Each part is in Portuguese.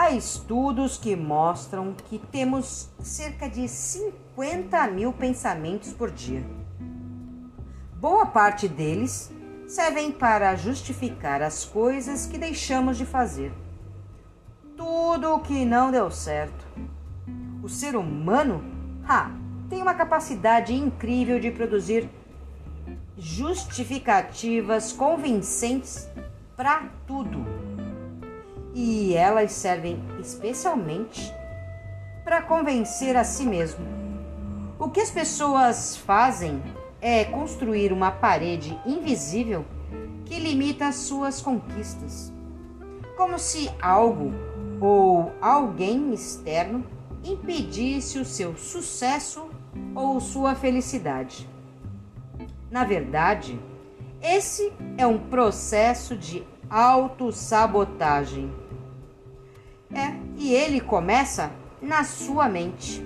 Há estudos que mostram que temos cerca de 50 mil pensamentos por dia. Boa parte deles servem para justificar as coisas que deixamos de fazer. Tudo o que não deu certo. O ser humano ha, tem uma capacidade incrível de produzir justificativas convincentes para tudo. E elas servem especialmente para convencer a si mesmo. O que as pessoas fazem é construir uma parede invisível que limita suas conquistas, como se algo ou alguém externo impedisse o seu sucesso ou sua felicidade. Na verdade, esse é um processo de autossabotagem. É, e ele começa na sua mente.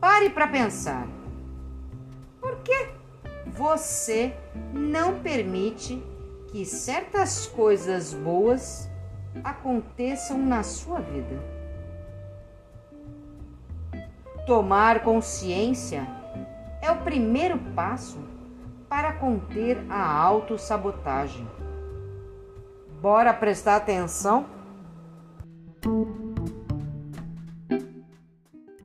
Pare para pensar. Por que você não permite que certas coisas boas aconteçam na sua vida? Tomar consciência é o primeiro passo para conter a autossabotagem. Bora prestar atenção?